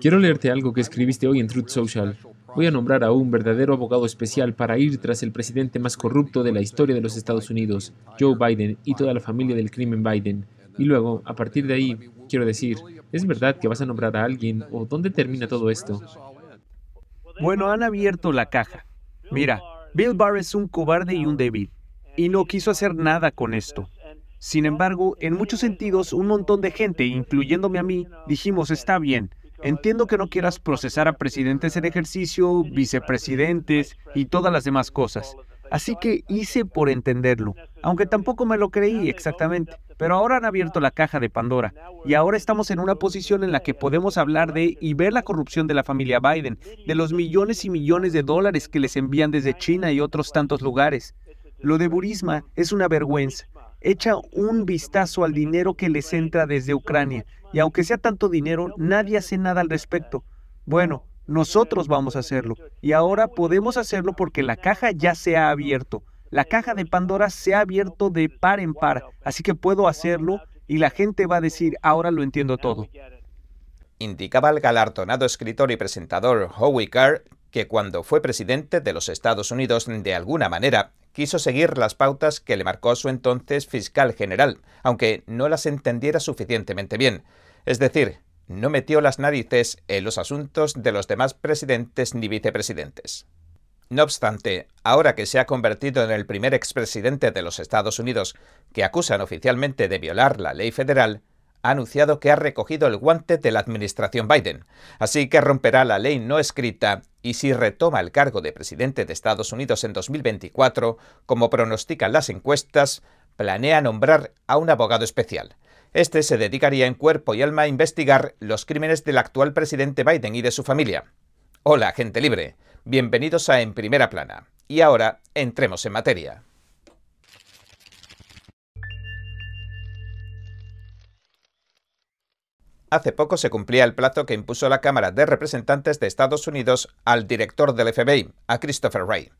Quiero leerte algo que escribiste hoy en Truth Social. Voy a nombrar a un verdadero abogado especial para ir tras el presidente más corrupto de la historia de los Estados Unidos, Joe Biden, y toda la familia del crimen Biden. Y luego, a partir de ahí, quiero decir, ¿es verdad que vas a nombrar a alguien o dónde termina todo esto? Bueno, han abierto la caja. Mira, Bill Barr es un cobarde y un débil, y no quiso hacer nada con esto. Sin embargo, en muchos sentidos, un montón de gente, incluyéndome a mí, dijimos, está bien, Entiendo que no quieras procesar a presidentes en ejercicio, vicepresidentes y todas las demás cosas. Así que hice por entenderlo, aunque tampoco me lo creí exactamente. Pero ahora han abierto la caja de Pandora y ahora estamos en una posición en la que podemos hablar de y ver la corrupción de la familia Biden, de los millones y millones de dólares que les envían desde China y otros tantos lugares. Lo de Burisma es una vergüenza. Echa un vistazo al dinero que les entra desde Ucrania y aunque sea tanto dinero, nadie hace nada al respecto. Bueno, nosotros vamos a hacerlo. Y ahora podemos hacerlo porque la caja ya se ha abierto. La caja de Pandora se ha abierto de par en par. Así que puedo hacerlo y la gente va a decir, ahora lo entiendo todo. Indicaba el galardonado escritor y presentador Howie Carr que cuando fue presidente de los Estados Unidos, de alguna manera, quiso seguir las pautas que le marcó su entonces fiscal general, aunque no las entendiera suficientemente bien. Es decir, no metió las narices en los asuntos de los demás presidentes ni vicepresidentes. No obstante, ahora que se ha convertido en el primer expresidente de los Estados Unidos que acusan oficialmente de violar la ley federal, ha anunciado que ha recogido el guante de la administración Biden, así que romperá la ley no escrita y si retoma el cargo de presidente de Estados Unidos en 2024, como pronostican las encuestas, planea nombrar a un abogado especial. Este se dedicaría en cuerpo y alma a investigar los crímenes del actual presidente Biden y de su familia. Hola, gente libre. Bienvenidos a En Primera Plana. Y ahora, entremos en materia. Hace poco se cumplía el plazo que impuso la Cámara de Representantes de Estados Unidos al director del FBI, a Christopher Wray.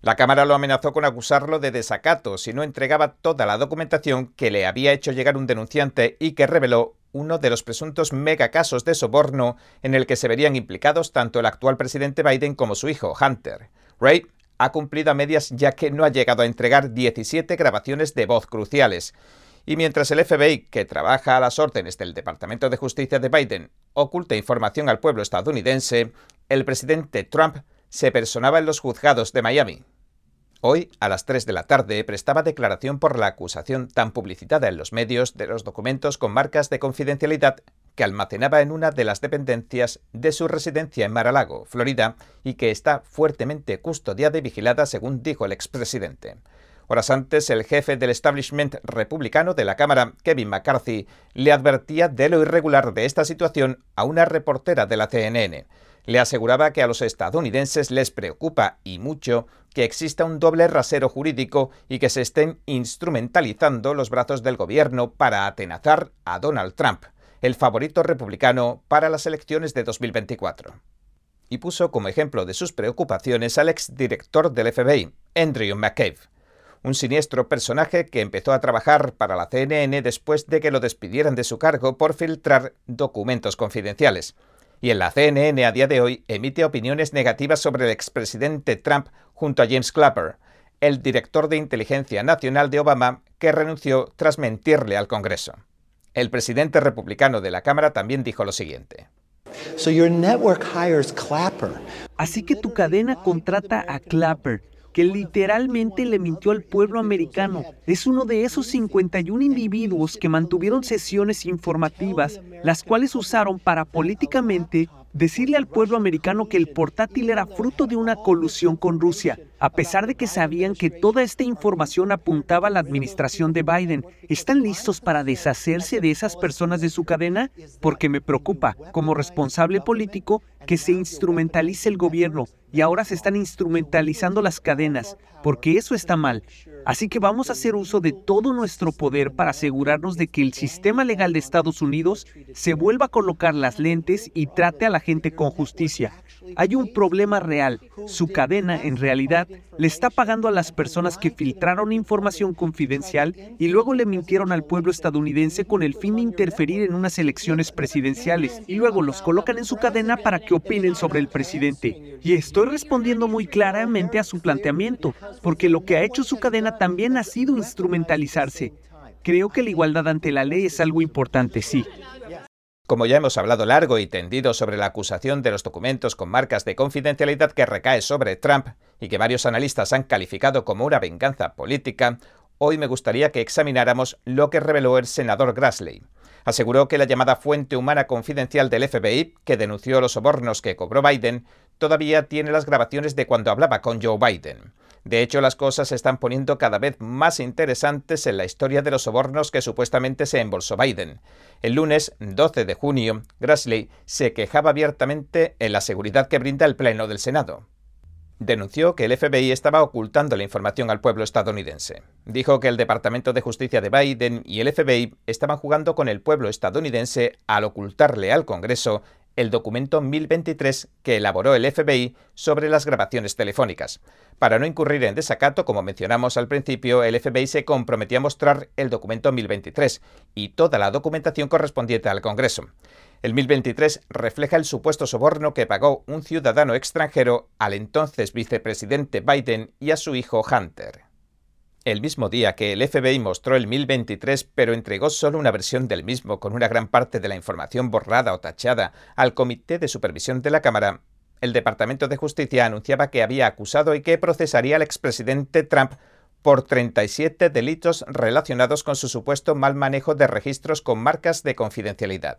La Cámara lo amenazó con acusarlo de desacato si no entregaba toda la documentación que le había hecho llegar un denunciante y que reveló uno de los presuntos megacasos de soborno en el que se verían implicados tanto el actual presidente Biden como su hijo, Hunter. Ray ha cumplido a medias ya que no ha llegado a entregar 17 grabaciones de voz cruciales. Y mientras el FBI, que trabaja a las órdenes del Departamento de Justicia de Biden, oculta información al pueblo estadounidense, el presidente Trump se personaba en los juzgados de Miami. Hoy, a las 3 de la tarde, prestaba declaración por la acusación tan publicitada en los medios de los documentos con marcas de confidencialidad que almacenaba en una de las dependencias de su residencia en Mar-a-Lago, Florida, y que está fuertemente custodiada y vigilada, según dijo el expresidente. Horas antes, el jefe del establishment republicano de la Cámara, Kevin McCarthy, le advertía de lo irregular de esta situación a una reportera de la CNN le aseguraba que a los estadounidenses les preocupa y mucho que exista un doble rasero jurídico y que se estén instrumentalizando los brazos del gobierno para atenazar a Donald Trump, el favorito republicano para las elecciones de 2024. Y puso como ejemplo de sus preocupaciones al exdirector del FBI, Andrew McCabe, un siniestro personaje que empezó a trabajar para la CNN después de que lo despidieran de su cargo por filtrar documentos confidenciales y en la CNN a día de hoy emite opiniones negativas sobre el expresidente Trump junto a James Clapper, el director de inteligencia nacional de Obama, que renunció tras mentirle al Congreso. El presidente republicano de la Cámara también dijo lo siguiente. Así que tu cadena contrata a Clapper, que literalmente le mintió al pueblo americano. Es uno de esos 51 individuos que mantuvieron sesiones informativas, las cuales usaron para políticamente decirle al pueblo americano que el portátil era fruto de una colusión con Rusia, a pesar de que sabían que toda esta información apuntaba a la administración de Biden. ¿Están listos para deshacerse de esas personas de su cadena? Porque me preocupa, como responsable político, que se instrumentalice el gobierno y ahora se están instrumentalizando las cadenas, porque eso está mal. Así que vamos a hacer uso de todo nuestro poder para asegurarnos de que el sistema legal de Estados Unidos se vuelva a colocar las lentes y trate a la gente con justicia. Hay un problema real. Su cadena, en realidad, le está pagando a las personas que filtraron información confidencial y luego le mintieron al pueblo estadounidense con el fin de interferir en unas elecciones presidenciales y luego los colocan en su cadena para que opinen sobre el presidente. Y estoy respondiendo muy claramente a su planteamiento, porque lo que ha hecho su cadena también ha sido instrumentalizarse. Creo que la igualdad ante la ley es algo importante, sí. Como ya hemos hablado largo y tendido sobre la acusación de los documentos con marcas de confidencialidad que recae sobre Trump y que varios analistas han calificado como una venganza política, hoy me gustaría que examináramos lo que reveló el senador Grassley. Aseguró que la llamada fuente humana confidencial del FBI, que denunció los sobornos que cobró Biden, todavía tiene las grabaciones de cuando hablaba con Joe Biden. De hecho, las cosas se están poniendo cada vez más interesantes en la historia de los sobornos que supuestamente se embolsó Biden. El lunes 12 de junio, Grassley se quejaba abiertamente en la seguridad que brinda el Pleno del Senado. Denunció que el FBI estaba ocultando la información al pueblo estadounidense. Dijo que el Departamento de Justicia de Biden y el FBI estaban jugando con el pueblo estadounidense al ocultarle al Congreso el documento 1023 que elaboró el FBI sobre las grabaciones telefónicas. Para no incurrir en desacato, como mencionamos al principio, el FBI se comprometió a mostrar el documento 1023 y toda la documentación correspondiente al Congreso. El 1023 refleja el supuesto soborno que pagó un ciudadano extranjero al entonces vicepresidente Biden y a su hijo Hunter el mismo día que el FBI mostró el 1023 pero entregó solo una versión del mismo con una gran parte de la información borrada o tachada al Comité de Supervisión de la Cámara, el Departamento de Justicia anunciaba que había acusado y que procesaría al expresidente Trump por 37 delitos relacionados con su supuesto mal manejo de registros con marcas de confidencialidad.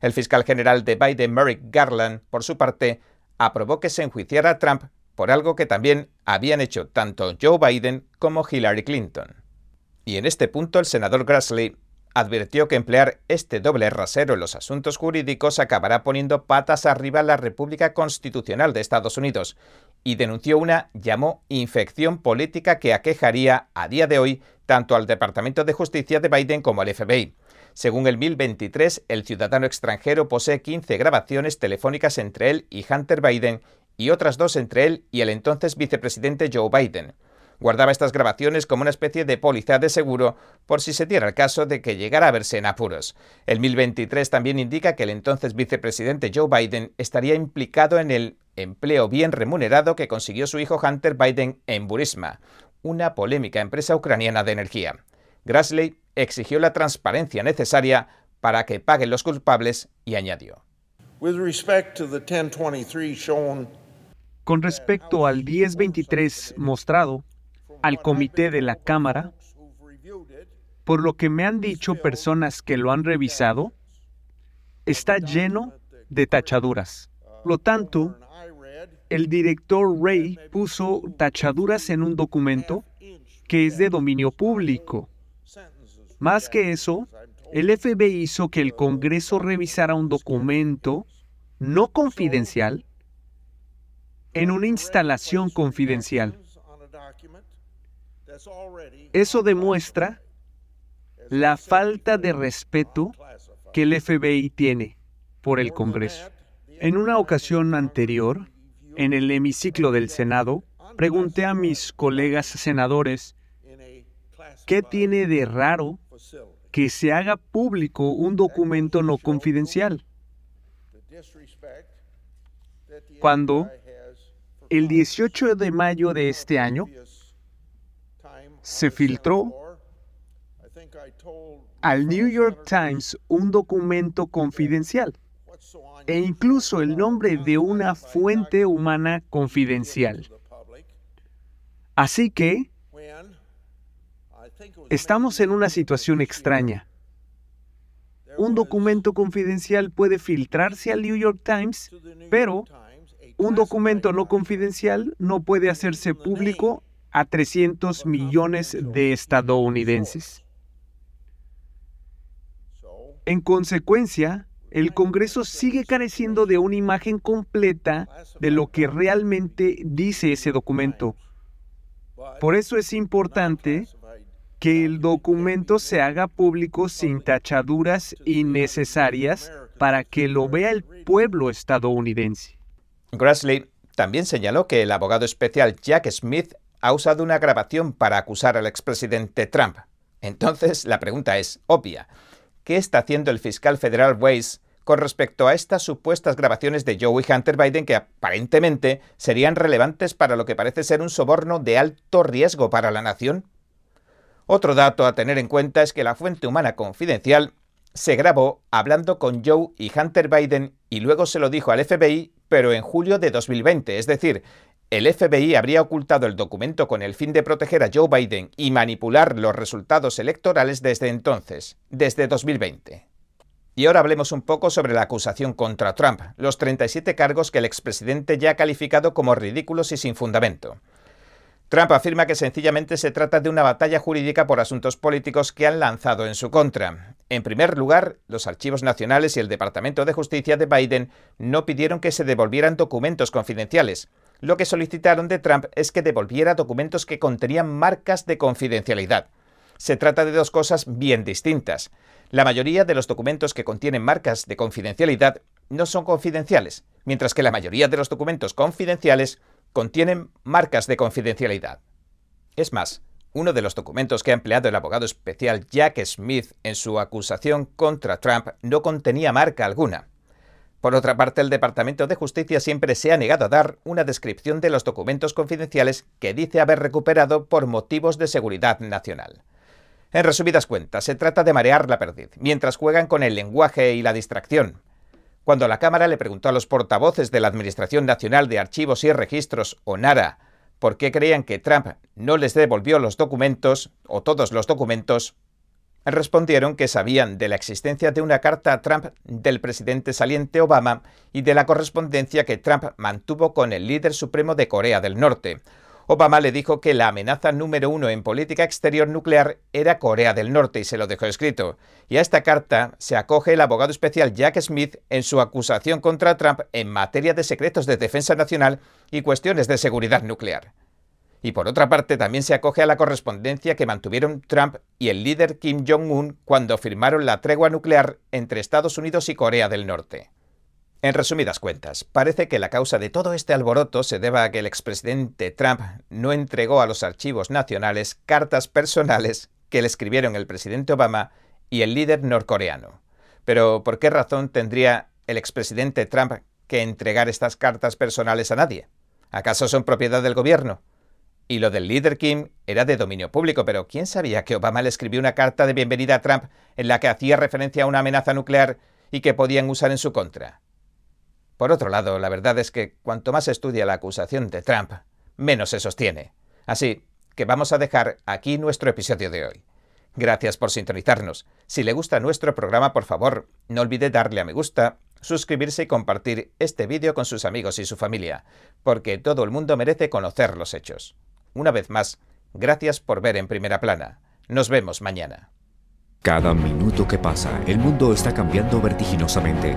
El fiscal general de Biden, Merrick Garland, por su parte, aprobó que se enjuiciara a Trump por algo que también habían hecho tanto Joe Biden como Hillary Clinton. Y en este punto el senador Grassley advirtió que emplear este doble rasero en los asuntos jurídicos acabará poniendo patas arriba la República Constitucional de Estados Unidos y denunció una, llamó, infección política que aquejaría a día de hoy tanto al Departamento de Justicia de Biden como al FBI. Según el 1023, el ciudadano extranjero posee 15 grabaciones telefónicas entre él y Hunter Biden y otras dos entre él y el entonces vicepresidente Joe Biden. Guardaba estas grabaciones como una especie de póliza de seguro por si se diera el caso de que llegara a verse en apuros. El 1023 también indica que el entonces vicepresidente Joe Biden estaría implicado en el empleo bien remunerado que consiguió su hijo Hunter Biden en Burisma, una polémica empresa ucraniana de energía. Grassley exigió la transparencia necesaria para que paguen los culpables y añadió. Con respecto al 1023 mostrado al comité de la Cámara, por lo que me han dicho personas que lo han revisado, está lleno de tachaduras. Lo tanto, el director Ray puso tachaduras en un documento que es de dominio público. Más que eso, el FBI hizo que el Congreso revisara un documento no confidencial en una instalación confidencial. Eso demuestra la falta de respeto que el FBI tiene por el Congreso. En una ocasión anterior, en el hemiciclo del Senado, pregunté a mis colegas senadores qué tiene de raro que se haga público un documento no confidencial. Cuando el 18 de mayo de este año se filtró al New York Times un documento confidencial e incluso el nombre de una fuente humana confidencial. Así que estamos en una situación extraña. Un documento confidencial puede filtrarse al New York Times, pero un documento no confidencial no puede hacerse público a 300 millones de estadounidenses. En consecuencia, el Congreso sigue careciendo de una imagen completa de lo que realmente dice ese documento. Por eso es importante que el documento se haga público sin tachaduras innecesarias para que lo vea el pueblo estadounidense. Grassley también señaló que el abogado especial Jack Smith ha usado una grabación para acusar al expresidente Trump. Entonces, la pregunta es obvia. ¿Qué está haciendo el fiscal federal Weiss con respecto a estas supuestas grabaciones de Joe y Hunter Biden que aparentemente serían relevantes para lo que parece ser un soborno de alto riesgo para la nación? Otro dato a tener en cuenta es que la fuente humana confidencial se grabó hablando con Joe y Hunter Biden y luego se lo dijo al FBI, pero en julio de 2020, es decir, el FBI habría ocultado el documento con el fin de proteger a Joe Biden y manipular los resultados electorales desde entonces, desde 2020. Y ahora hablemos un poco sobre la acusación contra Trump, los 37 cargos que el expresidente ya ha calificado como ridículos y sin fundamento. Trump afirma que sencillamente se trata de una batalla jurídica por asuntos políticos que han lanzado en su contra. En primer lugar, los archivos nacionales y el Departamento de Justicia de Biden no pidieron que se devolvieran documentos confidenciales. Lo que solicitaron de Trump es que devolviera documentos que contenían marcas de confidencialidad. Se trata de dos cosas bien distintas. La mayoría de los documentos que contienen marcas de confidencialidad no son confidenciales, mientras que la mayoría de los documentos confidenciales contienen marcas de confidencialidad. Es más, uno de los documentos que ha empleado el abogado especial Jack Smith en su acusación contra Trump no contenía marca alguna. Por otra parte, el Departamento de Justicia siempre se ha negado a dar una descripción de los documentos confidenciales que dice haber recuperado por motivos de seguridad nacional. En resumidas cuentas, se trata de marear la perdiz, mientras juegan con el lenguaje y la distracción, cuando la Cámara le preguntó a los portavoces de la Administración Nacional de Archivos y Registros, o NARA, por qué creían que Trump no les devolvió los documentos, o todos los documentos, respondieron que sabían de la existencia de una carta a Trump del presidente saliente Obama y de la correspondencia que Trump mantuvo con el líder supremo de Corea del Norte, Obama le dijo que la amenaza número uno en política exterior nuclear era Corea del Norte y se lo dejó escrito. Y a esta carta se acoge el abogado especial Jack Smith en su acusación contra Trump en materia de secretos de defensa nacional y cuestiones de seguridad nuclear. Y por otra parte también se acoge a la correspondencia que mantuvieron Trump y el líder Kim Jong-un cuando firmaron la tregua nuclear entre Estados Unidos y Corea del Norte. En resumidas cuentas, parece que la causa de todo este alboroto se deba a que el expresidente Trump no entregó a los archivos nacionales cartas personales que le escribieron el presidente Obama y el líder norcoreano. Pero ¿por qué razón tendría el expresidente Trump que entregar estas cartas personales a nadie? ¿Acaso son propiedad del gobierno? Y lo del líder Kim era de dominio público, pero ¿quién sabía que Obama le escribió una carta de bienvenida a Trump en la que hacía referencia a una amenaza nuclear y que podían usar en su contra? Por otro lado, la verdad es que cuanto más estudia la acusación de Trump, menos se sostiene. Así que vamos a dejar aquí nuestro episodio de hoy. Gracias por sintonizarnos. Si le gusta nuestro programa, por favor, no olvide darle a me gusta, suscribirse y compartir este vídeo con sus amigos y su familia, porque todo el mundo merece conocer los hechos. Una vez más, gracias por ver en primera plana. Nos vemos mañana. Cada minuto que pasa, el mundo está cambiando vertiginosamente.